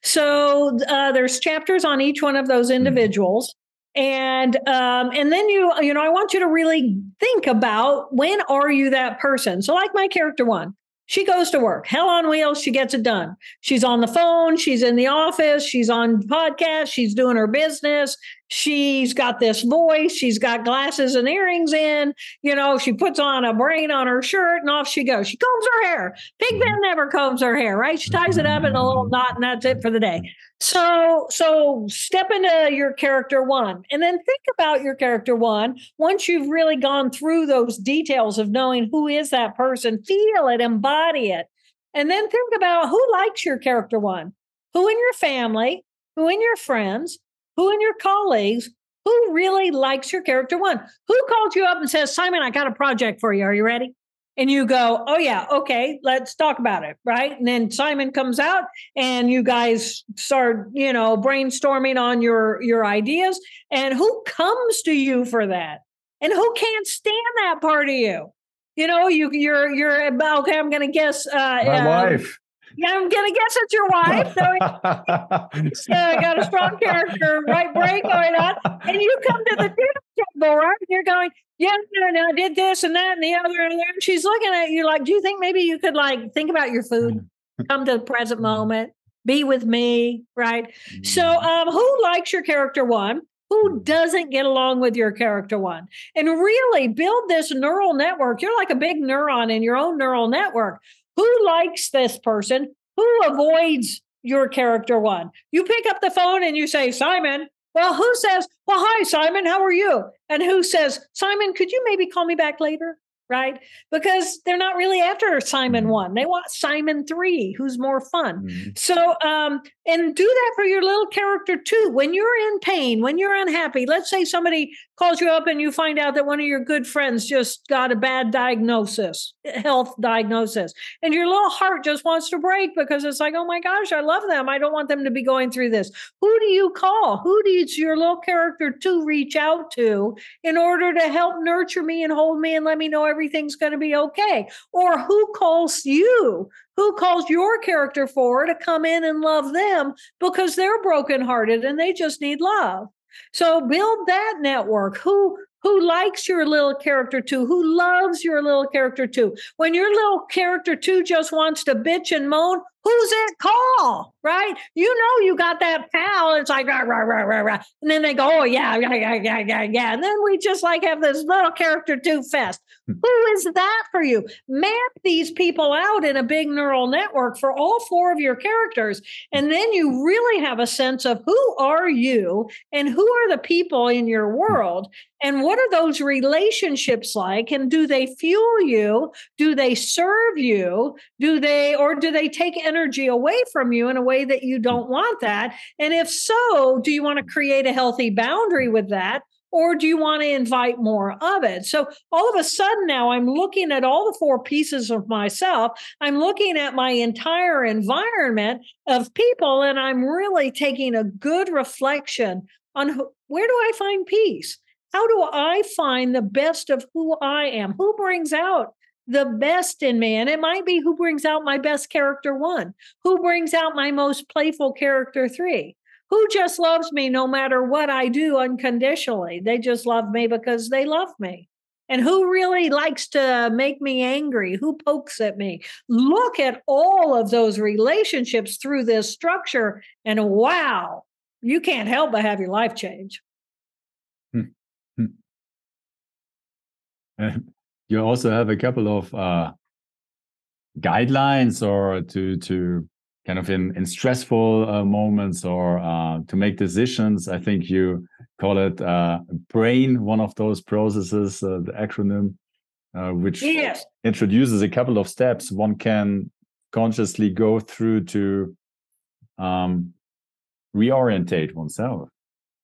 Speaker 2: So uh, there's chapters on each one of those mm-hmm. individuals. And um, and then you you know I want you to really think about when are you that person. So like my character one, she goes to work, hell on wheels. She gets it done. She's on the phone. She's in the office. She's on podcast. She's doing her business. She's got this voice. She's got glasses and earrings in. You know, she puts on a brain on her shirt and off she goes. She combs her hair. Pigpen never combs her hair, right? She ties it up in a little knot and that's it for the day. So, so step into your character one and then think about your character one. Once you've really gone through those details of knowing who is that person, feel it, embody it. And then think about who likes your character one, who in your family, who in your friends, who in your colleagues, who really likes your character one, who called you up and says, Simon, I got a project for you. Are you ready? and you go, oh, yeah, okay, let's talk about it. Right. And then Simon comes out and you guys start, you know, brainstorming on your, your ideas. And who comes to you for that? And who can't stand that part of you? You know, you, you're, you're, okay, I'm going to guess. Uh,
Speaker 1: My uh, wife.
Speaker 2: Yeah, I'm gonna guess it's your wife. So I got a strong character, right brain going on, and you come to the dinner table, right? And you're going, yeah, no, no, I did this and that and the other and there. And she's looking at you like, do you think maybe you could like think about your food, mm. come to the present moment, be with me, right? So, mm. um, who likes your character one? Who doesn't get along with your character one? And really build this neural network. You're like a big neuron in your own neural network. Who likes this person? Who avoids your character one? You pick up the phone and you say, Simon, well, who says, Well, hi, Simon, how are you? And who says, Simon, could you maybe call me back later? Right? Because they're not really after Simon mm-hmm. one. They want Simon three, who's more fun. Mm-hmm. So, um, and do that for your little character two. When you're in pain, when you're unhappy, let's say somebody calls you up and you find out that one of your good friends just got a bad diagnosis, health diagnosis, and your little heart just wants to break because it's like, oh my gosh, I love them. I don't want them to be going through this. Who do you call? Who needs your little character to reach out to in order to help nurture me and hold me and let me know everything's going to be okay? Or who calls you? Who calls your character four to come in and love them because they're brokenhearted and they just need love? So build that network. Who who likes your little character two, who loves your little character two. When your little character two just wants to bitch and moan, who's it call? Right? You know, you got that pal. It's like, rah, rah, rah, rah, rah. And then they go, oh, yeah, yeah, yeah, yeah, yeah, yeah. And then we just like have this little character two fest. Hmm. Who is that for you? Map these people out in a big neural network for all four of your characters. And then you really have a sense of who are you and who are the people in your hmm. world and what are those relationships like and do they fuel you do they serve you do they or do they take energy away from you in a way that you don't want that? And if so, do you want to create a healthy boundary with that? Or do you want to invite more of it? So all of a sudden now I'm looking at all the four pieces of myself. I'm looking at my entire environment of people, and I'm really taking a good reflection on who, where do I find peace? How do I find the best of who I am? Who brings out the best in me. And it might be who brings out my best character one, who brings out my most playful character three, who just loves me no matter what I do unconditionally. They just love me because they love me. And who really likes to make me angry? Who pokes at me? Look at all of those relationships through this structure, and wow, you can't help but have your life change. Hmm.
Speaker 1: Hmm. You also have a couple of uh, guidelines or to to kind of in in stressful uh, moments or uh, to make decisions. I think you call it uh, brain, one of those processes, uh, the acronym. uh, which
Speaker 2: yes.
Speaker 1: introduces a couple of steps one can consciously go through to um, reorientate oneself.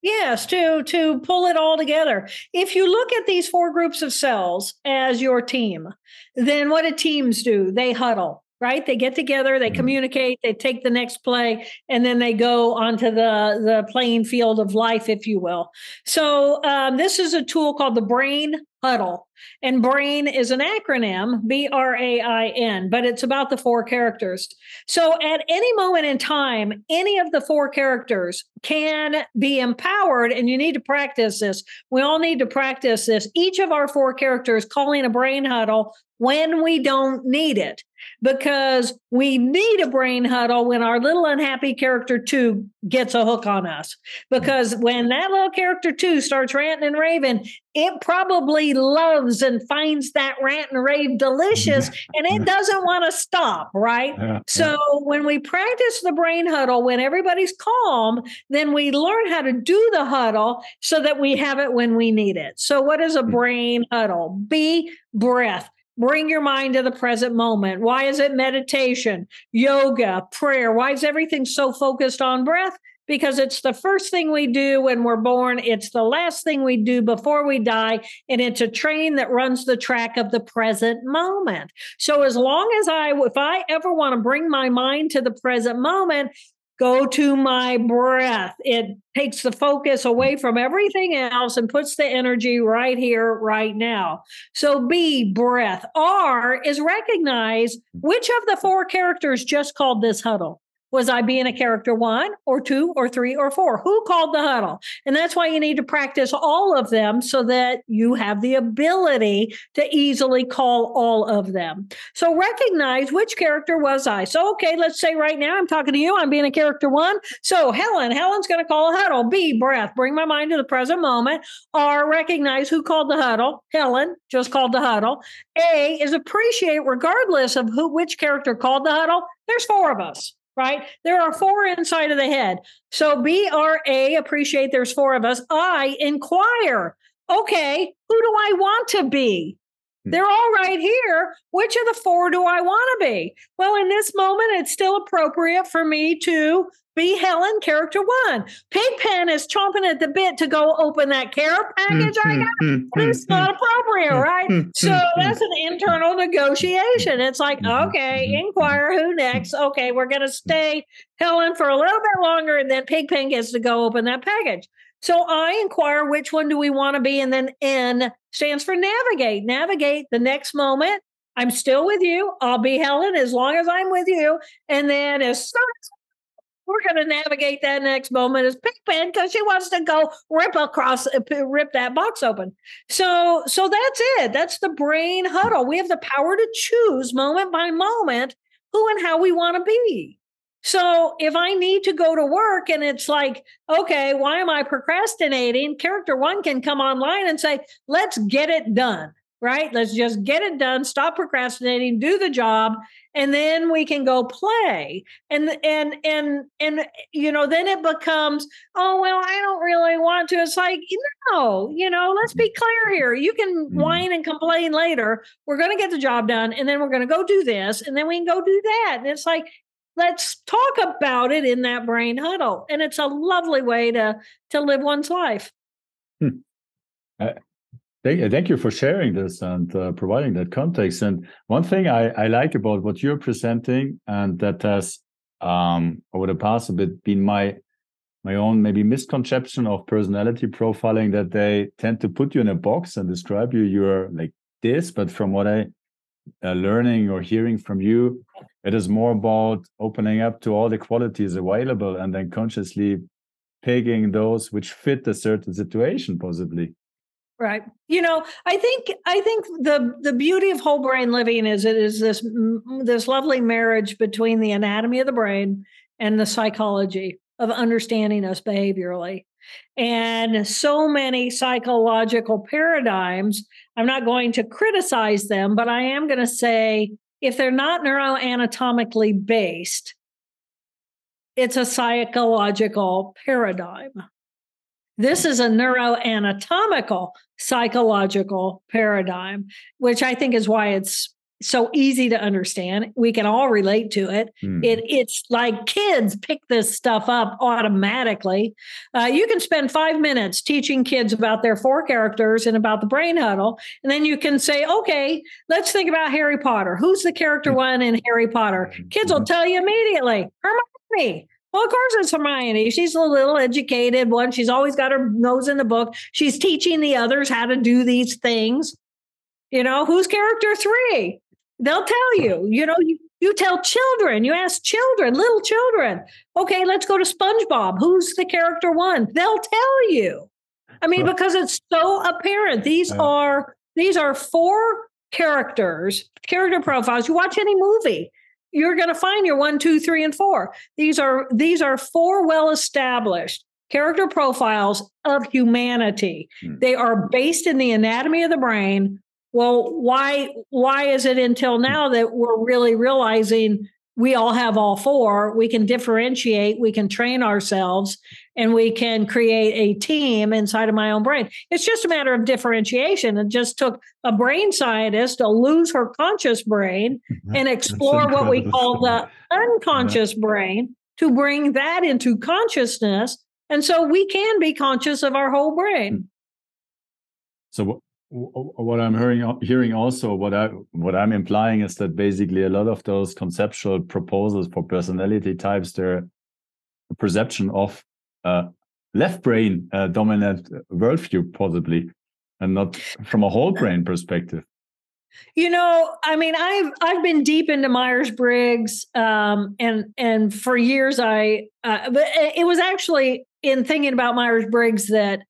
Speaker 2: Yes, to to pull it all together. If you look at these four groups of cells as your team, then what do teams do? They huddle right? They get together, they mm-hmm. communicate, they take the next play, and then they go onto the, the playing field of life, if you will. So, um, this is a tool called the Brain Huddle. And BRAIN is an acronym, B R A I N, but it's about the four characters. So at any moment in time, any of the four characters can be empowered, and you need to practice this. We all need to practice this. Each of our four characters calling a brain huddle when we don't need it because we need a brain huddle when our little unhappy character two gets a hook on us. Because when that little character two starts ranting and raving, it probably loves and finds that rant and rave delicious and it doesn't want to stop, right? Yeah, so when we practice the brain huddle, when everybody's calm, then we learn how to do the huddle so that we have it when we need it. So, what is a hmm. brain huddle? B, breath. Bring your mind to the present moment. Why is it meditation, yoga, prayer? Why is everything so focused on breath? Because it's the first thing we do when we're born. It's the last thing we do before we die. And it's a train that runs the track of the present moment. So, as long as I, if I ever want to bring my mind to the present moment, go to my breath. It takes the focus away from everything else and puts the energy right here, right now. So B, breath. R is recognize which of the four characters just called this huddle. Was I being a character one or two or three or four? Who called the huddle? And that's why you need to practice all of them so that you have the ability to easily call all of them. So recognize which character was I. So, okay, let's say right now I'm talking to you, I'm being a character one. So, Helen, Helen's going to call a huddle. B, breath, bring my mind to the present moment. R, recognize who called the huddle. Helen just called the huddle. A is appreciate, regardless of who which character called the huddle. There's four of us right? There are four inside of the head. So B R A, appreciate there's four of us. I inquire, okay, who do I want to be? Hmm. They're all right here. Which of the four do I want to be? Well, in this moment, it's still appropriate for me to be Helen, character one. Pigpen is chomping at the bit to go open that care hmm, package I hmm, got. Hmm, it's not appropriate, right? So that's an internal negotiation. It's like, mm-hmm, okay, mm-hmm, mm-hmm. inquire who next. Okay, we're going to stay Helen for a little bit longer, and then Pigpen gets to go open that package. So I inquire which one do we want to be, and then N stands for navigate. Navigate the next moment. I'm still with you. I'll be Helen as long as I'm with you. And then as soon as we're going to navigate that next moment as Pigpen because she wants to go rip across, uh, rip that box open. So, so that's it. That's the brain huddle. We have the power to choose moment by moment who and how we want to be. So if I need to go to work and it's like, okay, why am I procrastinating? Character one can come online and say, let's get it done right? Let's just get it done, stop procrastinating, do the job, and then we can go play. And and and and you know, then it becomes, oh well, I don't really want to. It's like, no, you know, let's be clear here. You can mm-hmm. whine and complain later. We're gonna get the job done, and then we're gonna go do this, and then we can go do that. And it's like, let's talk about it in that brain huddle. And it's a lovely way to to live one's life.
Speaker 1: Hmm. Uh, Thank, thank you for sharing this and uh, providing that context. And one thing I, I like about what you're presenting, and that has um, over the past a bit been my my own maybe misconception of personality profiling that they tend to put you in a box and describe you you're like this but from what i uh, learning or hearing from you it is more about opening up to all the qualities available and then consciously picking those which fit a certain situation possibly
Speaker 2: Right. You know, I think I think the the beauty of whole brain living is it is this this lovely marriage between the anatomy of the brain and the psychology of understanding us behaviorally. And so many psychological paradigms, I'm not going to criticize them, but I am going to say if they're not neuroanatomically based, it's a psychological paradigm. This is a neuroanatomical psychological paradigm, which I think is why it's so easy to understand. We can all relate to it. Hmm. It it's like kids pick this stuff up automatically. Uh, you can spend five minutes teaching kids about their four characters and about the brain huddle, and then you can say, "Okay, let's think about Harry Potter. Who's the character hmm. one in Harry Potter?" Kids will hmm. tell you immediately, Hermione. Well, of course it's Hermione. She's a little educated one. She's always got her nose in the book. She's teaching the others how to do these things. You know, who's character three? They'll tell you. You know, you, you tell children, you ask children, little children, okay, let's go to SpongeBob. Who's the character one? They'll tell you. I mean, because it's so apparent. These are these are four characters, character profiles. You watch any movie, you're going to find your one, two, three, and four. These are these are four well established character profiles of humanity. Hmm. They are based in the anatomy of the brain. Well, why why is it until now that we're really realizing we all have all four. We can differentiate, we can train ourselves, and we can create a team inside of my own brain. It's just a matter of differentiation. It just took a brain scientist to lose her conscious brain and explore what we call the unconscious yeah. brain to bring that into consciousness. And so we can be conscious of our whole brain.
Speaker 1: So what I'm hearing hearing also what I what I'm implying is that basically a lot of those conceptual proposals for personality types they're a perception of uh, left brain uh, dominant worldview possibly and not from a whole brain perspective.
Speaker 2: You know, I mean, I've I've been deep into Myers Briggs, um, and and for years I, uh, but it was actually in thinking about Myers Briggs that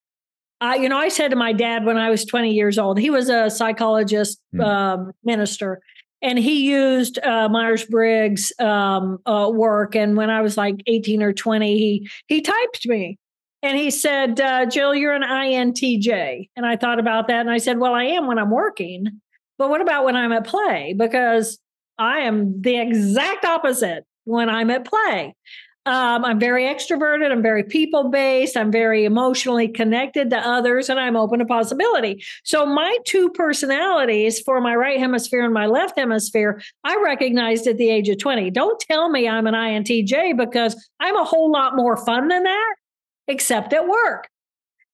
Speaker 2: I, you know, I said to my dad when I was 20 years old, he was a psychologist mm. um, minister, and he used uh, Myers Briggs um, uh, work. And when I was like 18 or 20, he he typed me, and he said, uh, "Jill, you're an INTJ." And I thought about that, and I said, "Well, I am when I'm working, but what about when I'm at play? Because I am the exact opposite when I'm at play." Um, I'm very extroverted. I'm very people based. I'm very emotionally connected to others, and I'm open to possibility. So, my two personalities for my right hemisphere and my left hemisphere, I recognized at the age of 20. Don't tell me I'm an INTJ because I'm a whole lot more fun than that, except at work.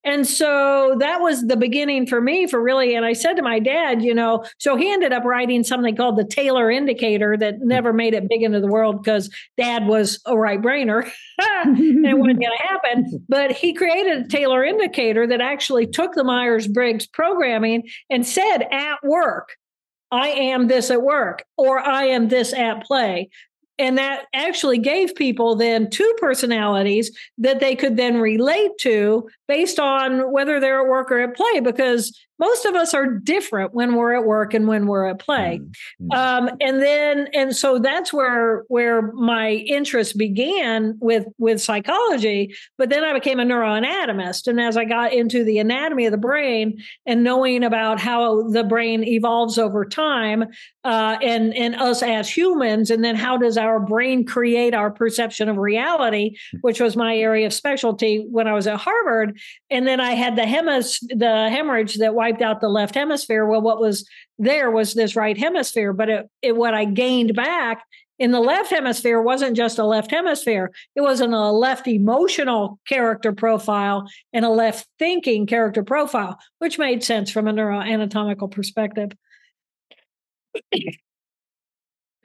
Speaker 2: And so that was the beginning for me for really. And I said to my dad, you know, so he ended up writing something called the Taylor Indicator that hmm. never made it big into the world because dad was a right brainer and it wasn't going to happen. But he created a Taylor Indicator that actually took the Myers Briggs programming and said at work, I am this at work or I am this at play and that actually gave people then two personalities that they could then relate to based on whether they're at work or at play because most of us are different when we're at work and when we're at play. Mm-hmm. um, and then and so that's where where my interest began with with psychology but then i became a neuroanatomist. And as i got into the anatomy of the brain and knowing about how the brain evolves over time uh, and and us as humans and then how does our brain create our perception of reality which was my area of specialty when i was at harvard. And then i had the hemis the hemorrhage that wiped out the left hemisphere. Well, what was there was this right hemisphere, but it, it what I gained back in the left hemisphere wasn't just a left hemisphere. It wasn't a left emotional character profile and a left thinking character profile, which made sense from a neuroanatomical perspective.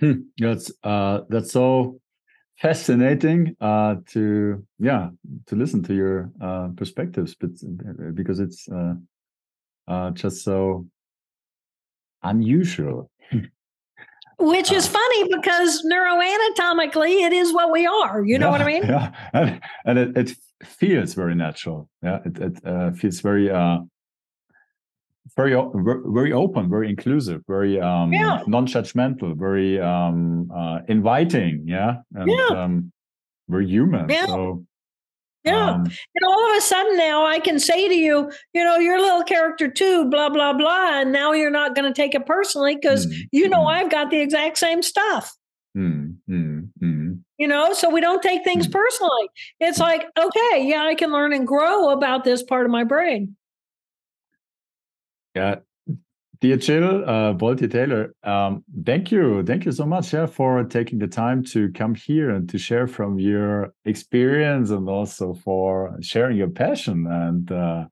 Speaker 1: hmm. That's uh, that's so fascinating uh, to yeah to listen to your uh, perspectives, but because it's uh, just so unusual.
Speaker 2: Which is uh, funny because neuroanatomically, it is what we are. You know
Speaker 1: yeah,
Speaker 2: what I mean?
Speaker 1: Yeah, and, and it, it feels very natural. Yeah, it, it uh, feels very, uh, very, very open, very inclusive, very um, yeah. non-judgmental, very um, uh, inviting. Yeah, and yeah. Um, very human. Yeah. So
Speaker 2: yeah. Um, and all of a sudden now I can say to you, you know, your little character two, blah, blah, blah. And now you're not going to take it personally because mm, you know mm. I've got the exact same stuff.
Speaker 1: Mm, mm, mm.
Speaker 2: you know, so we don't take things mm-hmm. personally. It's like, okay, yeah, I can learn and grow about this part of my brain.
Speaker 1: Yeah. Dear Jill, uh, Taylor, um, thank you. Thank you so much yeah, for taking the time to come here and to share from your experience and also for sharing your passion. And uh,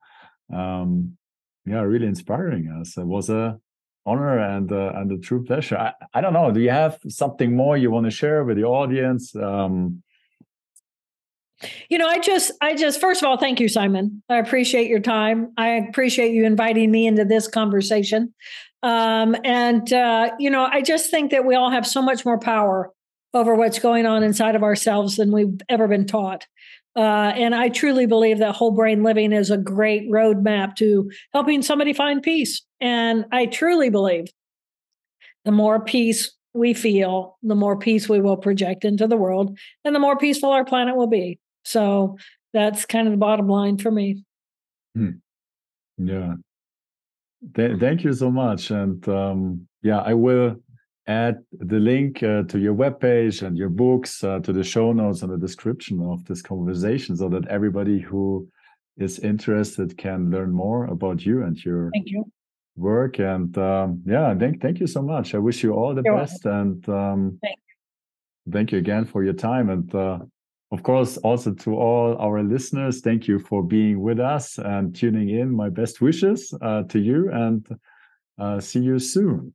Speaker 1: um, yeah, really inspiring us. It was a honor and uh, and a true pleasure. I, I don't know. Do you have something more you want to share with the audience? Um,
Speaker 2: you know, I just, I just, first of all, thank you, Simon. I appreciate your time. I appreciate you inviting me into this conversation. Um, and, uh, you know, I just think that we all have so much more power over what's going on inside of ourselves than we've ever been taught. Uh, and I truly believe that whole brain living is a great roadmap to helping somebody find peace. And I truly believe the more peace we feel, the more peace we will project into the world, and the more peaceful our planet will be. So that's kind of the bottom line for me.
Speaker 1: Hmm. Yeah. Th- thank you so much. And um, yeah, I will add the link uh, to your webpage and your books uh, to the show notes and the description of this conversation so that everybody who is interested can learn more about you and your
Speaker 2: thank you.
Speaker 1: work. And um, yeah, thank, thank you so much. I wish you all the You're best. Welcome. And um, thank, you. thank you again for your time. And uh, of course, also to all our listeners, thank you for being with us and tuning in. My best wishes uh, to you and uh, see you soon.